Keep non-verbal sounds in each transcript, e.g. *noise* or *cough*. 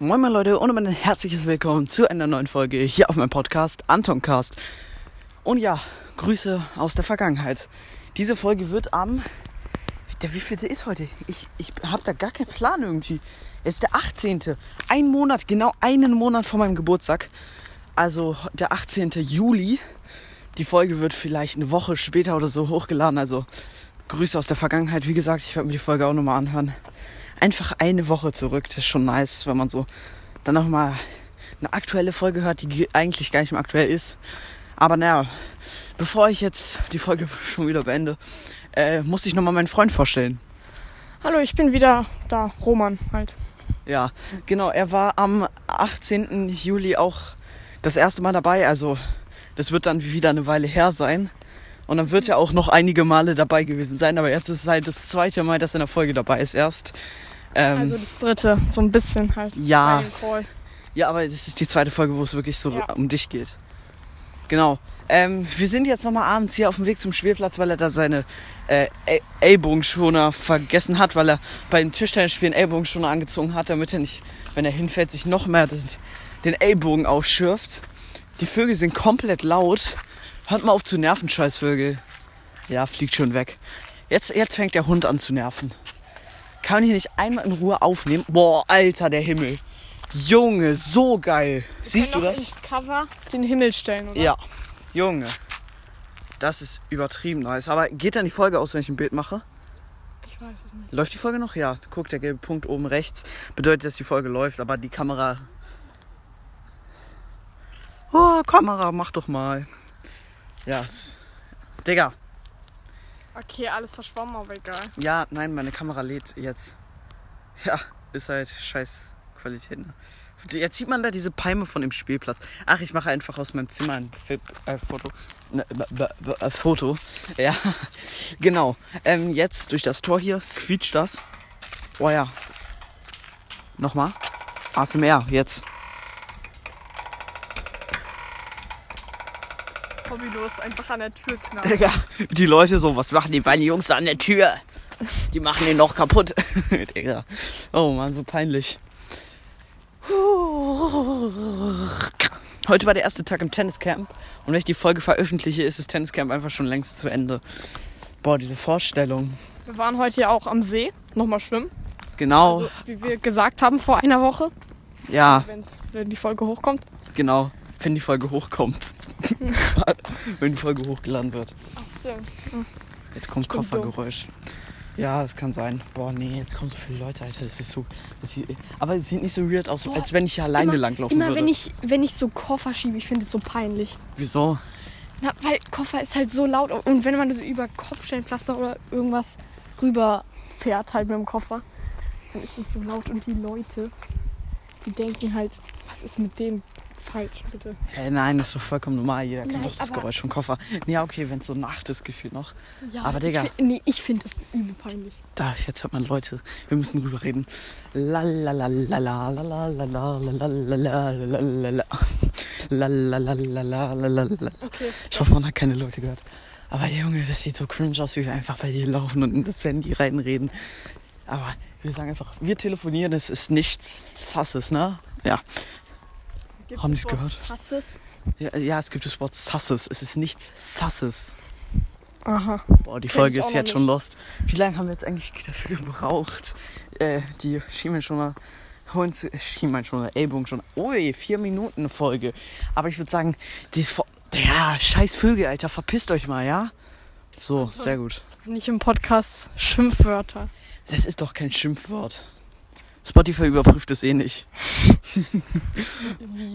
Moin moin Leute und ein herzliches Willkommen zu einer neuen Folge hier auf meinem Podcast Antoncast. Und ja, Grüße aus der Vergangenheit. Diese Folge wird am... Der wievielte ist heute? Ich, ich habe da gar keinen Plan irgendwie. Es ist der 18. Ein Monat, genau einen Monat vor meinem Geburtstag. Also der 18. Juli. Die Folge wird vielleicht eine Woche später oder so hochgeladen. Also Grüße aus der Vergangenheit. Wie gesagt, ich werde mir die Folge auch nochmal anhören. Einfach eine Woche zurück. Das ist schon nice, wenn man so dann nochmal eine aktuelle Folge hört, die eigentlich gar nicht mehr aktuell ist. Aber naja, bevor ich jetzt die Folge *laughs* schon wieder beende, äh, muss ich nochmal meinen Freund vorstellen. Hallo, ich bin wieder da, Roman halt. Ja, genau. Er war am 18. Juli auch das erste Mal dabei. Also das wird dann wieder eine Weile her sein. Und dann wird er auch noch einige Male dabei gewesen sein. Aber jetzt ist es halt das zweite Mal, dass er in der Folge dabei ist erst. Ähm, Also das dritte, so ein bisschen halt. Ja. ja, aber das ist die zweite Folge, wo es wirklich so Ja. um dich geht. Genau. Ähm, wir sind jetzt nochmal abends hier auf dem Weg zum Spielplatz, weil er da seine äh, El- Ellbogenschoner vergessen hat, weil er bei den Tischtennisspielen Ellbogenschoner angezogen hat, damit er nicht, wenn er hinfällt, sich noch mehr den Ellbogen aufschürft. Die Vögel sind komplett laut. Hört mal auf zu nerven, Scheißvögel. Ja, fliegt schon weg. Jetzt, jetzt fängt der Hund an zu nerven. Kann man hier nicht einmal in Ruhe aufnehmen? Boah, Alter, der Himmel. Junge, so geil. Siehst du das? ins Cover den Himmel stellen, oder? Ja, Junge. Das ist übertrieben nice. Aber geht dann die Folge aus, wenn ich ein Bild mache? Ich weiß es nicht. Läuft die Folge noch? Ja. Guck, der gelbe Punkt oben rechts bedeutet, dass die Folge läuft. Aber die Kamera... Oh, Kamera, mach doch mal. Ja. Digga. Okay, alles verschwommen, aber egal. Ja, nein, meine Kamera lädt jetzt. Ja, ist halt scheiß Qualität. Ne? Jetzt sieht man da diese Palme von dem Spielplatz. Ach, ich mache einfach aus meinem Zimmer ein Fil äh, Foto. Ne, äh, Foto. Ja, *laughs* genau. Ähm, jetzt durch das Tor hier quietscht das. Oh ja. Nochmal. ASMR, jetzt. Hobbylos einfach an der Tür knallen. Digga, die Leute so, was machen die beiden Jungs da an der Tür? Die machen den noch kaputt. *laughs* Digga. Oh Mann, so peinlich. Heute war der erste Tag im Tenniscamp und wenn ich die Folge veröffentliche, ist das Tenniscamp einfach schon längst zu Ende. Boah, diese Vorstellung. Wir waren heute ja auch am See, nochmal schwimmen. Genau, Also, wie wir gesagt haben vor einer Woche, ja, wenn's, wenn die Folge hochkommt. genau. Wenn die Folge hochkommt. *laughs* wenn die Folge hochgeladen wird. Ach stimmt. Jetzt kommt Koffergeräusch. Ja, das kann sein. Boah, nee, jetzt kommen so viele Leute, Alter. Das ist so. Das sieht, aber es sieht nicht so weird aus, Boah, als wenn ich hier alleine immer, langlaufen Immer würde. wenn ich, wenn ich so Koffer schiebe, ich finde es so peinlich. Wieso? Na, weil Koffer ist halt so laut und wenn man so über Kopfsteinpflaster oder irgendwas rüber fährt halt mit dem Koffer, dann ist es so laut und die Leute, die denken halt, was ist mit dem falsch, bitte. Hä, nein, das ist doch vollkommen normal. Jeder kennt doch das Geräusch vom Koffer. Ja, okay, wenn es so Nacht ist, gefühlt noch. Ja, Aber Digga. Ich, nee, ich finde das übel peinlich. Da, jetzt hört man Leute. Wir müssen drüber reden. La la la la la la la la la la la la la la la La la la la la la la la Okay. Ich hoffe, man hat keine Leute gehört. Aber Junge, das sieht so cringe aus, wie wir einfach bei dir laufen und in das Handy reinreden. Aber wir sagen einfach, wir telefonieren, es ist nichts Sasses, ne? Ja. Gibt Haben es die's Wort gehört? Sasses? ja. Ja, es gibt das Wort Sasses. Es ist nichts Sasses. Aha. Boah, die Kenn Folge ist jetzt schon lost. Wie lange haben wir jetzt eigentlich dafür gebraucht? Äh, die Schienbeinschoner holen zu. äh, Schienbeinschoner, Ellbogen schon. Ui, vier Minuten Folge. Aber ich würde sagen, die ist vor. Ja, scheiß Vögel, Alter, verpisst euch mal, ja? So, sehr gut. Nicht im Podcast Schimpfwörter. Das ist doch kein Schimpfwort. Spotify überprüft es eh nicht.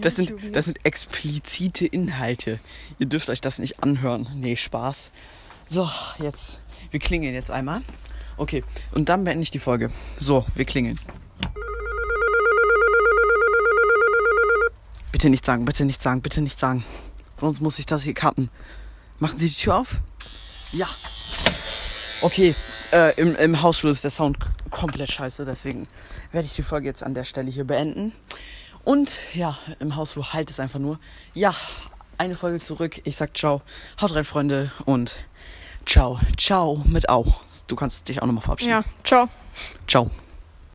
Das sind, das sind explizite Inhalte. Ihr dürft euch das nicht anhören. Nee, Spaß. So, jetzt. Wir klingeln jetzt einmal. Okay, und dann beende ich die Folge. So, wir klingeln. Bitte nicht sagen, bitte nicht sagen, bitte nicht sagen. Sonst muss ich das hier cutten. Machen Sie die Tür auf? Ja. Okay, äh, im, im Hausflur ist der Sound komplett scheiße, deswegen werde ich die Folge jetzt an der Stelle hier beenden. Und ja, im Hausflur halt es einfach nur. Ja, eine Folge zurück. Ich sag ciao. Haut rein, Freunde. Und ciao, ciao mit auch. Du kannst dich auch nochmal verabschieden. Ja, ciao. Ciao.